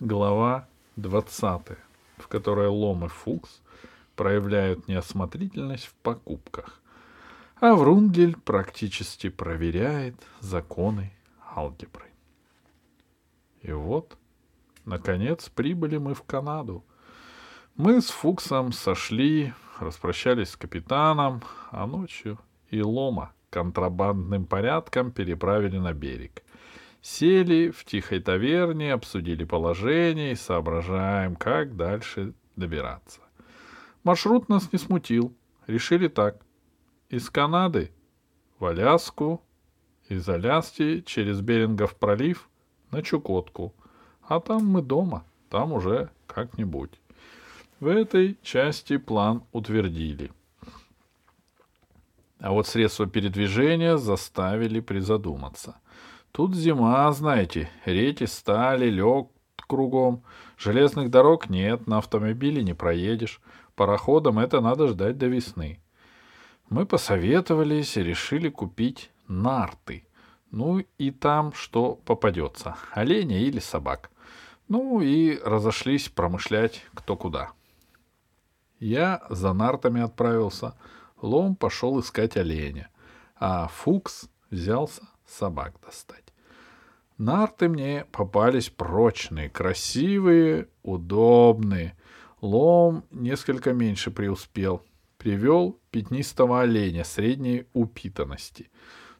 Глава 20, в которой Лом и Фукс проявляют неосмотрительность в покупках, а Врундель практически проверяет законы алгебры. И вот, наконец, прибыли мы в Канаду. Мы с Фуксом сошли, распрощались с капитаном, а ночью и Лома контрабандным порядком переправили на берег. Сели в тихой таверне, обсудили положение и соображаем, как дальше добираться. Маршрут нас не смутил. Решили так. Из Канады в Аляску, из Аляски через Берингов пролив на Чукотку. А там мы дома, там уже как-нибудь. В этой части план утвердили. А вот средства передвижения заставили призадуматься. Тут зима, знаете, реки стали, лег кругом. Железных дорог нет, на автомобиле не проедешь. Пароходом это надо ждать до весны. Мы посоветовались и решили купить нарты. Ну и там что попадется, оленя или собак. Ну и разошлись промышлять кто куда. Я за нартами отправился, Лом пошел искать оленя, а Фукс взялся собак достать. Нарты мне попались прочные, красивые, удобные. Лом несколько меньше преуспел. Привел пятнистого оленя средней упитанности.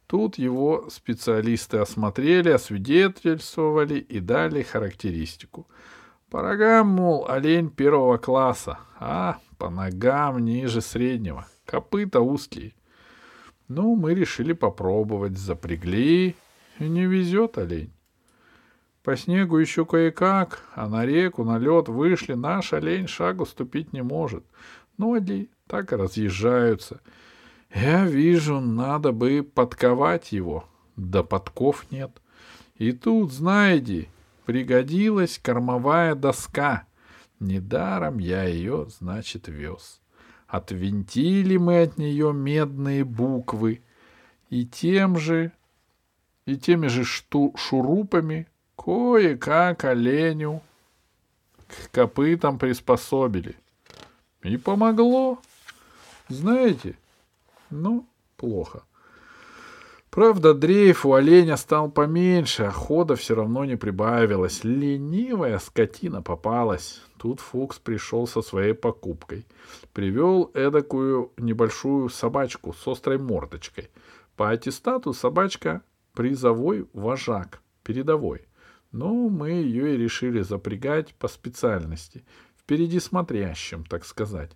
Тут его специалисты осмотрели, освидетельствовали и дали характеристику. По рогам, мол, олень первого класса, а по ногам ниже среднего, копыта узкие. Ну, мы решили попробовать, запрягли, не везет олень. По снегу еще кое-как, а на реку, на лед вышли, наш олень шагу ступить не может. Ноги так и разъезжаются. Я вижу, надо бы подковать его, да подков нет. И тут, знаете, пригодилась кормовая доска. Недаром я ее, значит, вез. Отвинтили мы от нее медные буквы, и тем же, и теми же шту, шурупами Кое-как оленю к копытам приспособили. И помогло. Знаете, ну, плохо. Правда, дрейф у оленя стал поменьше, а хода все равно не прибавилось. Ленивая скотина попалась. Тут Фукс пришел со своей покупкой. Привел эдакую небольшую собачку с острой мордочкой. По аттестату собачка — призовой вожак, передовой. Ну, мы ее и решили запрягать по специальности, впереди смотрящим, так сказать.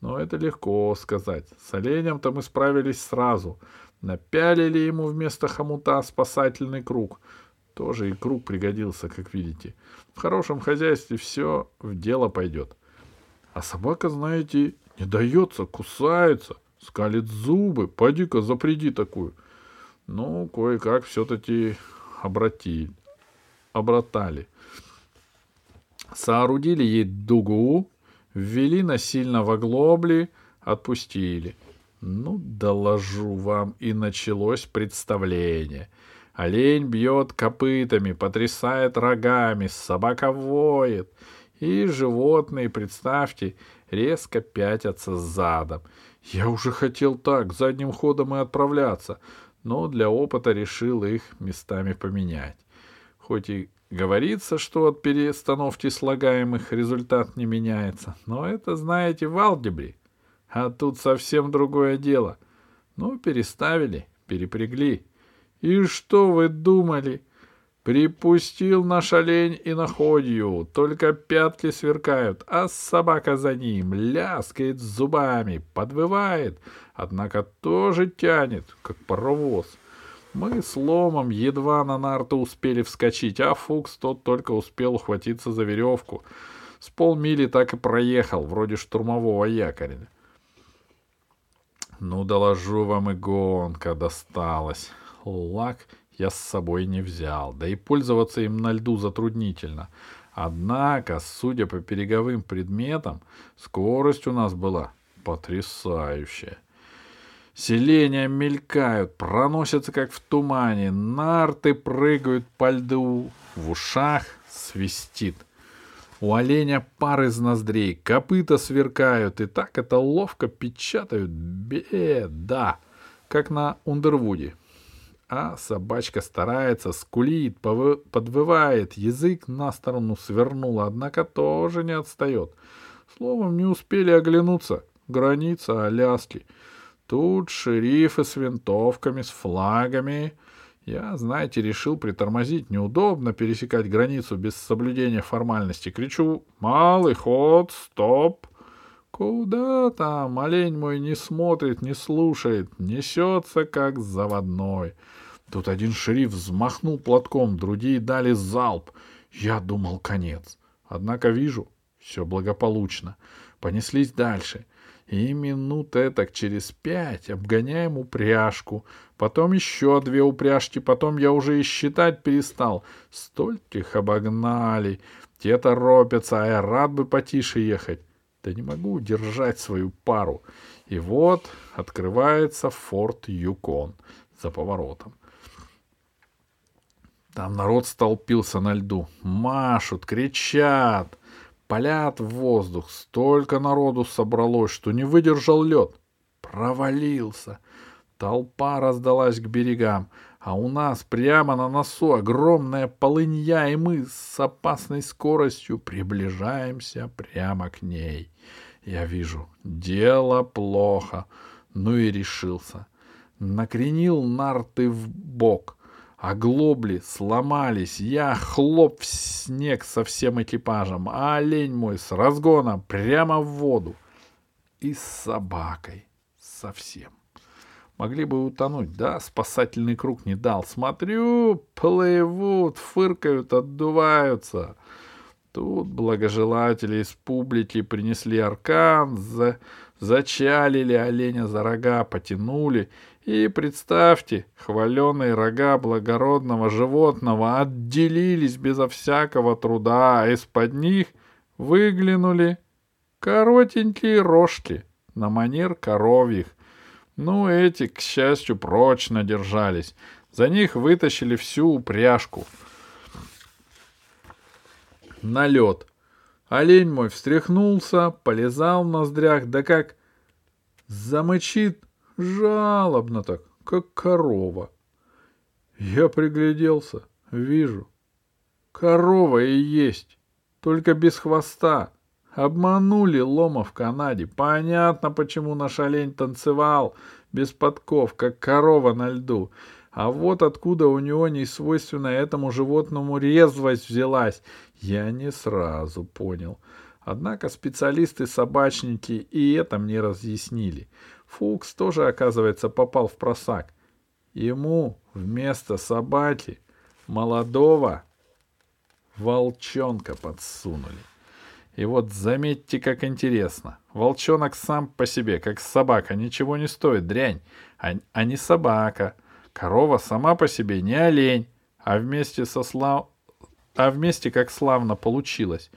Но это легко сказать. С оленем-то мы справились сразу. Напялили ему вместо хомута спасательный круг. Тоже и круг пригодился, как видите. В хорошем хозяйстве все в дело пойдет. А собака, знаете, не дается, кусается, скалит зубы. Пойди-ка запреди такую. Ну, кое-как все-таки обратили обратали. Соорудили ей дугу, ввели насильно в оглобли, отпустили. Ну, доложу вам, и началось представление. Олень бьет копытами, потрясает рогами, собака воет. И животные, представьте, резко пятятся задом. Я уже хотел так, задним ходом и отправляться, но для опыта решил их местами поменять. Хоть и говорится, что от перестановки слагаемых результат не меняется, но это, знаете, в алгебре. А тут совсем другое дело. Ну, переставили, перепрягли. И что вы думали? Припустил наш олень и находью, только пятки сверкают, а собака за ним ляскает зубами, подвывает, однако тоже тянет, как паровоз. Мы с Ломом едва на нарту успели вскочить, а Фукс тот только успел ухватиться за веревку. С полмили так и проехал, вроде штурмового якоря. Ну, доложу вам, и гонка досталась. Лак я с собой не взял, да и пользоваться им на льду затруднительно. Однако, судя по береговым предметам, скорость у нас была потрясающая. Селения мелькают, проносятся как в тумане, нарты прыгают по льду, в ушах свистит. У оленя пар из ноздрей, копыта сверкают, и так это ловко печатают. Беда! Как на Ундервуде. А собачка старается, скулит, подвывает, язык на сторону свернула, однако тоже не отстает. Словом, не успели оглянуться. Граница Аляски. Тут шерифы с винтовками, с флагами. Я, знаете, решил притормозить. Неудобно пересекать границу без соблюдения формальности. Кричу «Малый ход! Стоп!» Куда там? Олень мой не смотрит, не слушает, несется как заводной. Тут один шериф взмахнул платком, другие дали залп. Я думал, конец. Однако вижу, все благополучно. Понеслись дальше. И минут этак через пять обгоняем упряжку. Потом еще две упряжки. Потом я уже и считать перестал. Стольких обогнали. Те торопятся, а я рад бы потише ехать. Да не могу удержать свою пару. И вот открывается форт Юкон за поворотом. Там народ столпился на льду. Машут, кричат, палят в воздух. Столько народу собралось, что не выдержал лед. Провалился. Толпа раздалась к берегам, а у нас прямо на носу огромная полынья, и мы с опасной скоростью приближаемся прямо к ней. Я вижу, дело плохо, ну и решился. Накренил нарты в бок — Оглобли сломались, я хлоп в снег со всем экипажем, а олень мой с разгона прямо в воду. И с собакой совсем. Могли бы утонуть, да, спасательный круг не дал. Смотрю, плывут, фыркают, отдуваются. Тут благожелатели из публики принесли аркан, за... зачалили оленя за рога, потянули — и представьте, хваленые рога благородного животного отделились безо всякого труда, а из-под них выглянули коротенькие рожки на манер коровьих. Ну, эти, к счастью, прочно держались. За них вытащили всю упряжку. На лед. Олень мой встряхнулся, полезал в ноздрях, да как замычит — Жалобно так, как корова. Я пригляделся, вижу. Корова и есть, только без хвоста. Обманули Лома в Канаде. Понятно, почему наш олень танцевал без подков, как корова на льду. А вот откуда у него не свойственная этому животному резвость взялась, я не сразу понял. Однако специалисты-собачники и это мне разъяснили. Фукс тоже, оказывается, попал в просак. Ему вместо собаки молодого волчонка подсунули. И вот заметьте, как интересно. Волчонок сам по себе, как собака, ничего не стоит, дрянь, а, а не собака. Корова сама по себе не олень, а вместе со слав... а вместе как славно получилось.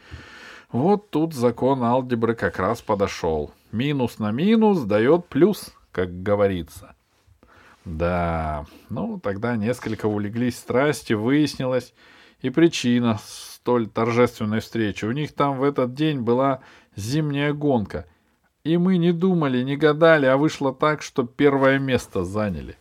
Вот тут закон алгебры как раз подошел. Минус на минус дает плюс, как говорится. Да, ну тогда несколько улеглись страсти, выяснилось и причина столь торжественной встречи. У них там в этот день была зимняя гонка. И мы не думали, не гадали, а вышло так, что первое место заняли.